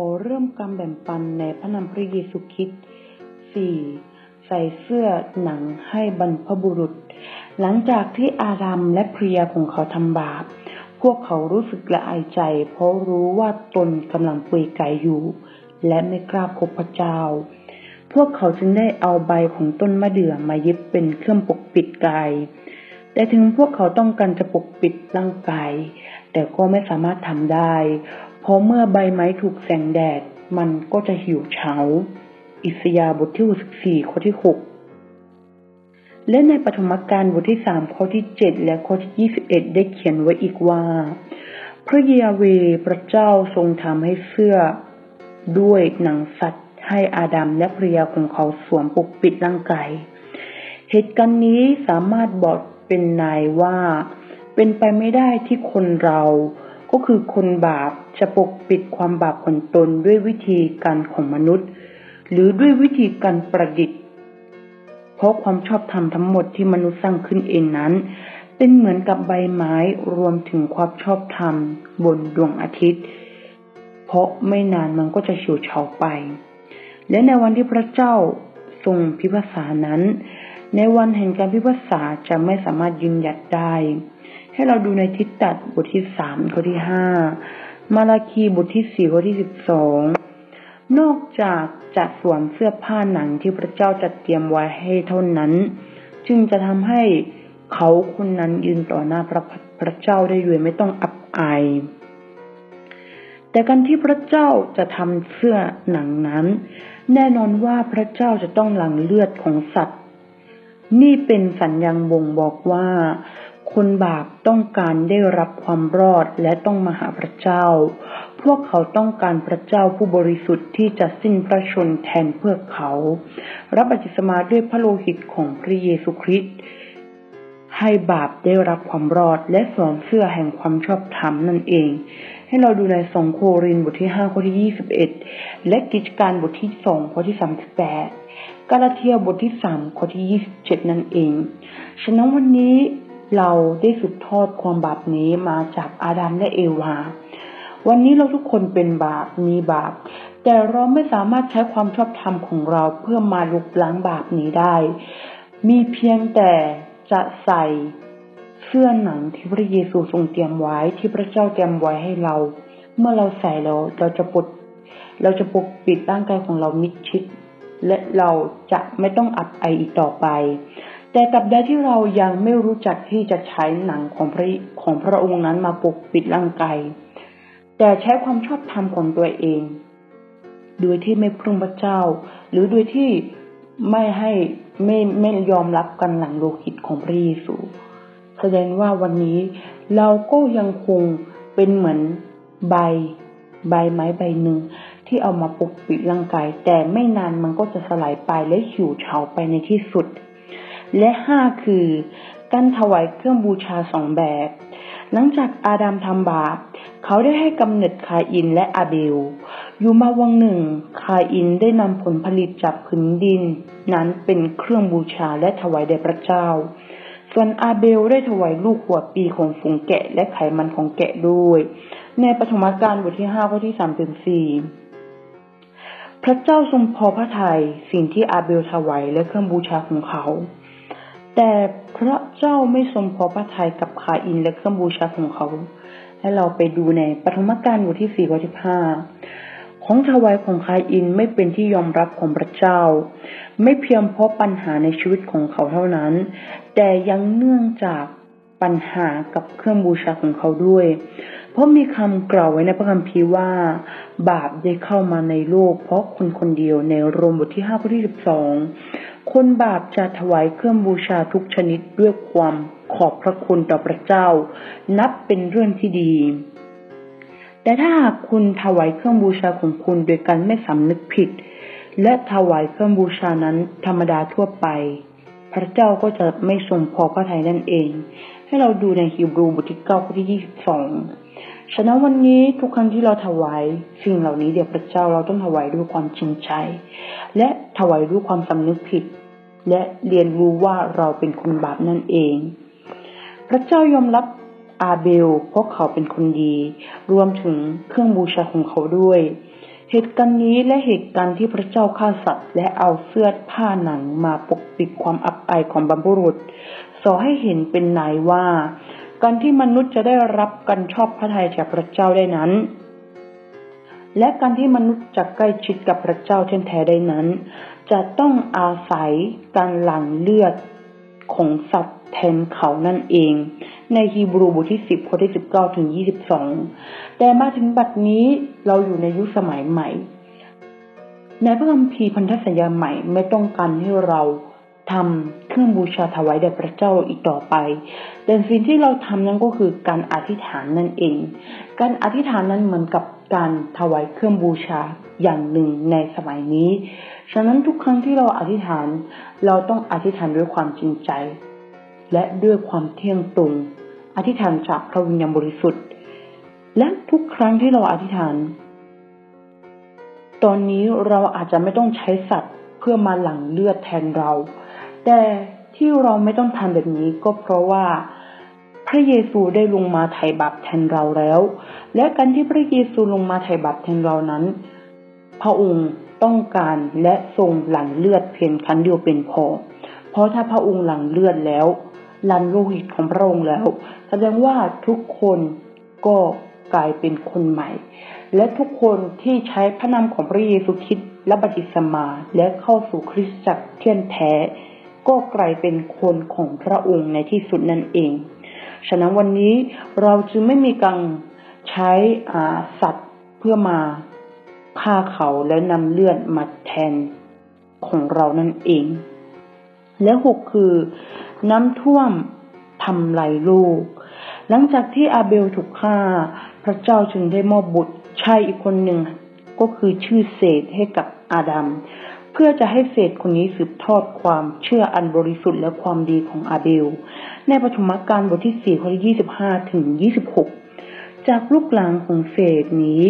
อเริ่มการแบ่งปันในพระนามพระเยซูคริสต์ 4. ใส่เสื้อหนังให้บรรพบุรุษ หลังจากที่อาดัมและภริยาของเขาทำบาป พวกเขารู้สึกละอายใจ เพราะรู้ว่าตนกำลังเปื่อยกายอยู่ และไม่กล้าพบพระเจ้า พวกเขาจึงได้เอาใบของต้นมะเดื่อมาเย็บเป็นเครื่องปกปิดกายแต่ถึงพวกเขาต้องการจะปกปิดร่างกาย แต่ก็ไม่สามารถทำได้ เพราะเมื่อใบไม้ถูกแสงแดด มันก็จะหิวเฉา อิสยาบทที่ 64 ข้อที่ 6 และในปฐมกาลบทที่ 3 ข้อที่ 7 และข้อที่ 21 ได้เขียนไว้อีกว่า พระเยาเวพระเจ้าทรงทำให้เสื้อ ด้วยหนังสัตว์ให้อาดัมและภรรยาของเขาสวมปกปิดร่างกายเหตุการณ์นี้สามารถบอกเป็นนายว่า เป็นไปไม่ได้ที่คนเรา ก็คือคนบาปจะปกปิดความบาปของตนด้วยวิธีการของมนุษย์ หรือด้วยวิธีการประดิษฐ์ เพราะความชอบธรรมทั้งหมดที่มนุษย์สร้างขึ้นเองนั้น เป็นเหมือนกับใบไม้รวมถึงความชอบธรรมบนดวงอาทิตย์ เพราะไม่นานมันก็จะเฉวเฉาไป และในวันที่พระเจ้าทรงพิพากษานั้น ในวันแห่งการพิพากษาจะไม่สามารถยืนหยัดได้ ให้เราดูในทิฏตัดบทที่สามข้อที่ห้ามาลาคีบทที่สี่ข้อที่สิบสองนอกจากจะสวมเสื้อผ้าหนังที่พระเจ้าจัดเตรียมไว้ให้เท่านั้น จึงจะทำให้เขาคนนั้นยืนต่อหน้าพระพระเจ้าได้ด้วยไม่ต้องอับอาย แต่การที่พระเจ้าจะทำเสื้อหนังนั้น แน่นอนว่าพระเจ้าจะต้องหลั่งเลือดของสัตว์ นี่เป็นสัญญาณบ่งบอกว่า คนบาปต้องการได้รับความรอดและต้องมาหาพระเจ้า พวกเขาต้องการพระเจ้าผู้บริสุทธิ์ที่จะสิ้นพระชนแทนเพื่อเขา รับบัติสมาด้วยพระโลหิตของพระเยซูคริสต์ให้บาปได้รับความรอดและสวมเสื้อแห่งความชอบธรรมนั่นเอง ให้เราดูในสองโครินบทที่ห้าข้อที่ยี่สิบเอ็ดและกิจการบทที่สองข้อที่สามสิบแปดกาลาเทียบทที่สามข้อที่ยี่สิบเจ็ดนั่นเอง ฉะนั้นวันนี้ เราได้สืบทอดความบาปนี้มาจากอาดัมและเอวา วันนี้เราทุกคนเป็นบาปมีบาป แต่เราไม่สามารถใช้ความชอบธรรมของเราเพื่อมาลุกล้างบาปนี้ได้ มีเพียงแต่จะใส่เสื้อหนังที่พระเยซูทรงเตรียมไว้ที่พระเจ้าเตรียมไว้ให้เรา เมื่อเราใส่แล้วเราจะปดเราจะปกปิดร่างกายของเรามิดชิด และเราจะไม่ต้องอับไออีกต่อไป แต่กับใดที่เรายังไม่รู้จักที่จะใช้หนังของพระของพระองค์นั้นมาปกปิดร่างกาย แต่ใช้ความชอบธรรมของตัวเอง โดยที่ไม่พึ่งพระเจ้า หรือโดยที่ไม่ให้ไม่ไม่ยอมรับกันหลังโลหิตของพระเยซูแสดงว่าวันนี้เราก็ยังคงเป็นเหมือนใบใบไม้ใบหนึ่งที่เอามาปกปิดร่างกาย แต่ไม่นานมันก็จะสลายไปและหิวเฉาไปในที่สุด และห้าคือการถวายเครื่องบูชาสองแบบ หลังจากอาดัมทำบาป เขาได้ให้กำเนิดคาอินและอาเบล อยู่มาวังหนึ่ง คาอินได้นำผลผลิตจากผืนดิน นั้นเป็นเครื่องบูชาและถวายแด่พระเจ้า ส่วนอาเบลได้ถวายลูกหัวปีของฝูงแกะและไขมันของแกะด้วย ในปฐมกาลบทที่ห้าข้อที่สามถึงสี่พระเจ้าทรงพอพระทัยสิ่งที่อาเบลถวายและเครื่องบูชาของเขา แต่พระเจ้าไม่ทรงพอพระทัยกับคาอินและเครื่องบูชาของเขา ให้เราไปดูในปฐมกาลบทที่สี่ข้อที่ห้าของถวายของคาอินไม่เป็นที่ยอมรับของพระเจ้า ไม่เพียงเพราะปัญหาในชีวิตของเขาเท่านั้น แต่ยังเนื่องจากปัญหากับเครื่องบูชาของเขาด้วย เพราะมีคำกล่าวไว้ในพระคัมภีร์ว่า บาปได้เข้ามาในโลก เพราะคนคนเดียวในโรมบทที่ห้าข้อที่สิบสอง คนบาปจะถวายเครื่องบูชาทุกชนิดด้วยความขอบพระคุณต่อพระเจ้า นับเป็นเรื่องที่ดี แต่ถ้าหากคุณถวายเครื่องบูชาของคุณโดยการไม่สำนึกผิด และถวายเครื่องบูชานั้นธรรมดาทั่วไป พระเจ้าก็จะไม่ทรงพอพระทัยนั่นเอง ให้เราดูในฮิบรูบทที่เก้าข้อที่ยี่สิบสอง ฉะนั้นวันนี้ทุกครั้งที่เราถวายสิ่งเหล่านี้เดี๋ยวพระเจ้าเราต้องถวายด้วยความจริงใจ และถวายด้วยความสำนึกผิด และเรียนรู้ว่าเราเป็นคนบาปนั่นเอง พระเจ้ายอมรับอาเบลเพราะเขาเป็นคนดี รวมถึงเครื่องบูชาของเขาด้วย เหตุการณ์นี้และเหตุการณ์ที่พระเจ้าฆ่าสัตว์และเอาเสื้อผ้าหนังมาปกปิดความอับอายของบรรพบุรุษสอให้เห็นเป็นนายว่า การที่มนุษย์จะได้รับการชอบพระทัยจากพระเจ้าได้นั้น และการที่มนุษย์จะใกล้ชิดกับพระเจ้าเช่นแท้ได้นั้น จะต้องอาศัยการหลั่งเลือดของสัตว์แทนเขานั่นเอง ในฮีบรูบทที่สิบข้อที่สิบเก้าถึงยี่สิบสองแต่มาถึงบัดนี้เราอยู่ในยุคสมัยใหม่ ในพระคัมภีร์พันธสัญญาใหม่ไม่ต้องการให้เราทำ เครื่องบูชาถวายแด่พระเจ้าอีกต่อไป แต่สิ่งที่เราทำนั้นก็คือการอธิษฐานนั่นเอง การอธิษฐานนั้นเหมือนกับการถวายเครื่องบูชาอย่างหนึ่งในสมัยนี้ ฉะนั้นทุกครั้งที่เราอธิษฐาน เราต้องอธิษฐานด้วยความจริงใจ และด้วยความเที่ยงตรง อธิษฐานจากพระวิญญาณบริสุทธิ์ และทุกครั้งที่เราอธิษฐาน ตอนนี้เราอาจจะไม่ต้องใช้สัตว์เพื่อมาหลั่งเลือดแทนเรา แต่ที่เราไม่ต้องทำแบบนี้ก็เพราะว่า พระเยซูได้ลงมาไถ่บาปแทนเราแล้ว และการที่พระเยซูลงมาไถ่บาปแทนเรานั้น พระองค์ต้องการและทรงหลั่งเลือดเพียงครั้งเดียวเป็นพอ เพราะถ้าพระองค์หลั่งเลือดแล้วลันโลหิตของพระองค์แล้ว แสดงว่าทุกคนก็กลายเป็นคนใหม่ และทุกคนที่ใช้พระนามของพระเยซูคริสต์และบัติสมาและเข้าสู่คริสตจักรเที่ยนแท้ ก็กลายเป็นคนของพระองค์ในที่สุดนั่นเอง ฉะนั้นวันนี้เราจึงไม่มีการใช้สัตว์เพื่อมาฆ่าเขาแล้วนำเลือดมาแทนของเรานั่นเอง และหกคือ น้ำท่วมทำลายโลก หลังจากที่อาเบลถูกฆ่า พระเจ้าจึงได้มอบบุตรชายอีกคนหนึ่งก็คือชื่อเศษให้กับอาดัม เพื่อจะให้เศษคนนี้สืบทอดความเชื่ออันบริสุทธิ์และความดีของอาเบล ในปฐมกาลบทที่สี่ข้อที่ยี่สิบห้าถึงยี่สิบหกจากลูกหลานของเศษนี้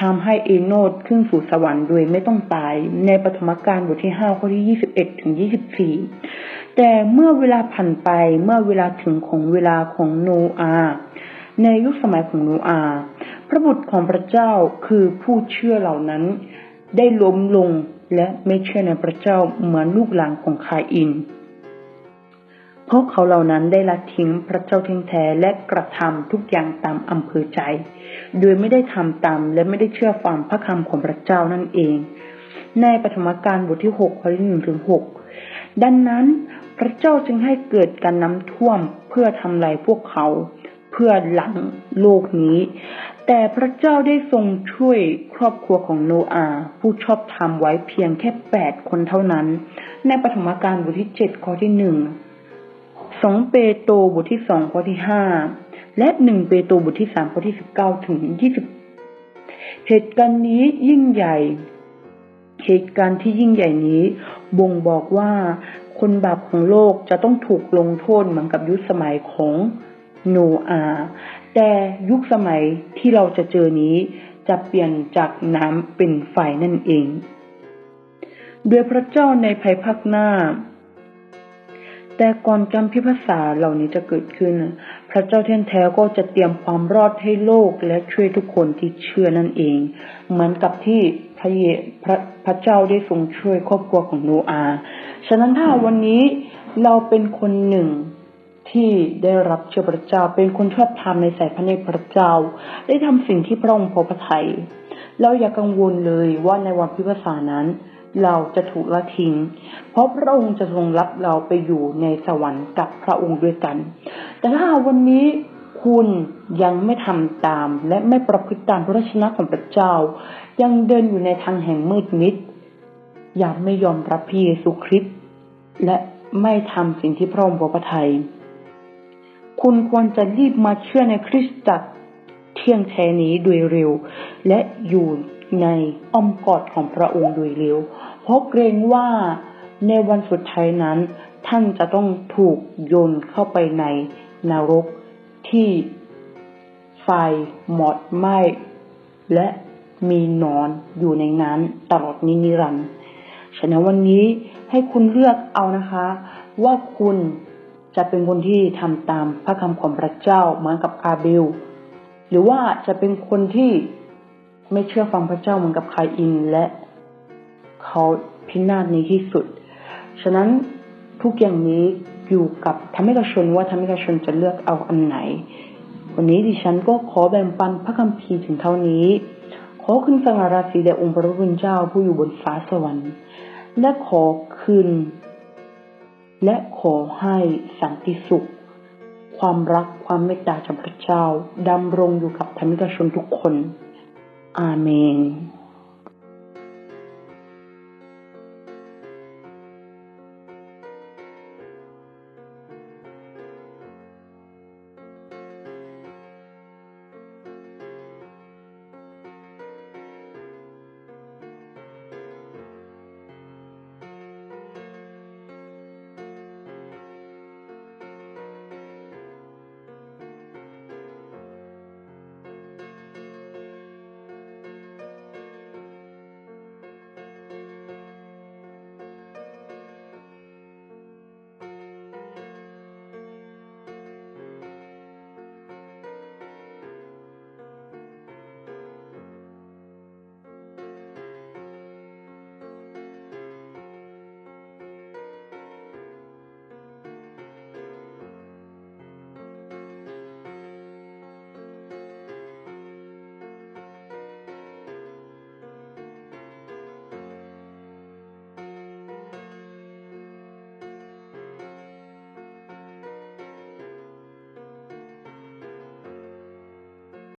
ทำให้เอโนดขึ้นสู่สวรรค์โดยไม่ต้องตาย ในปฐมกาลบทที่ห้าข้อที่ยี่สิบเอ็ดถึงยี่สิบสี่แต่เมื่อเวลาผ่านไปเมื่อเวลาถึงของเวลาของโนอาในยุคสมัยของโนอา พระบุตรของพระเจ้าคือผู้เชื่อเหล่านั้น ได้ล้มลง และไม่เชื่อในพระเจ้าเหมือนลูกหลานของคาอิน เพราะเขาเหล่านั้นได้ละทิ้งพระเจ้าทิ้งแท้และกระทำทุกอย่างตามอำเภอใจ โดยไม่ได้ทำตามและไม่ได้เชื่อฟังพระคำของพระเจ้านั่นเอง ในปฐมกาลบทที่หกข้อที่หนึ่งถึงหกดังนั้นพระเจ้าจึงให้เกิดการน้ำท่วมเพื่อทำลายพวกเขา เพื่อหลังโลกนี้ แต่พระเจ้าได้ทรงช่วยครอบครัวของโนอาผู้ชอบธรรมไว้เพียงแค่แปดคนเท่านั้น ในปฐมกาลบทที่เจ็ดข้อที่หนึ่งสองเปโตรบทที่สองข้อที่ห้าและหนึ่งเปโตรบทที่สามข้อที่สิบเก้าถึงยี่สิบเหตุการณ์นี้ยิ่งใหญ่ เหตุการณ์ที่ยิ่งใหญ่นี้ บ่งบอกว่าคนบาปของโลกจะต้องถูกลงโทษเหมือนกับยุคสมัยของโนอา แต่ยุคสมัยที่เราจะเจอนี้ จะเปลี่ยนจากน้ำเป็นไฟนั่นเอง ด้วยพระเจ้าในภายภาคหน้า แต่ก่อนการพิพากษาเหล่านี้จะเกิดขึ้น พระเจ้าแท้แท้ก็จะเตรียมความรอดให้โลกและช่วยทุกคนที่เชื่อนั่นเอง เหมือนกับที่พระเยพระพระเจ้าได้ทรงช่วยครอบครัวของโนอา ฉะนั้นถ้าวันนี้เราเป็นคนหนึ่ง ที่ได้รับเชื่อพระเจ้าเป็นคนชอบธรรมในสายพระเนตรพระเจ้า ได้ทำสิ่งที่พระองค์พอพระทัยเราอย่ากังวลเลยว่าในวันพิพากษานั้น เราจะถูกละทิ้ง เพราะพระองค์จะทรงรับเราไปอยู่ในสวรรค์กับพระองค์ด้วยกัน แต่ถ้าวันนี้คุณยังไม่ทำตามและไม่ประพฤติตามพระราชนะของพระเจ้า ยังเดินอยู่ในทางแห่งมืดมิดอย่าไม่ยอมรับพระเยซูคริสต์และไม่ทำสิ่งที่พระองค์พอพระทัย คุณควรจะรีบมาเชื่อในคริสตจักรเที่ยงแท้นี้โดยเร็ว และอยู่ในอ้อมกอดของพระองค์โดยเร็ว เพราะเกรงว่าในวันสุดท้ายนั้น ท่านจะต้องถูกโยนเข้าไปในนรกที่ไฟหมอดไหม้และมีนอนอยู่ในนั้นตลอดนินิรันดร์ฉะนั้นวันนี้ให้คุณเลือกเอานะคะ ว่าคุณ จะเป็นคนที่ทำตามพระคำของพระเจ้าเหมือนกับอาเบล หรือว่าจะเป็นคนที่ไม่เชื่อฟังพระเจ้าเหมือนกับคายอินและเขาพินาศในที่สุด ฉะนั้นทุกอย่างนี้อยู่กับธรรมิกระชนว่าธรรมิกระชนจะเลือกเอาอันไหน วันนี้ดิฉันก็ขอแบ่งปันพระคัมภีร์ถึงเท่านี้ ขอขึ้นสง่าราศีแด่องค์พระผู้เป็นเจ้าผู้อยู่บนฟ้าสวรรค์ และขอคืน และขอให้สันติสุข ความรักความเมตตาจากพระเจ้าดำรงอยู่กับธรรมิกชนทุกคน อาเมน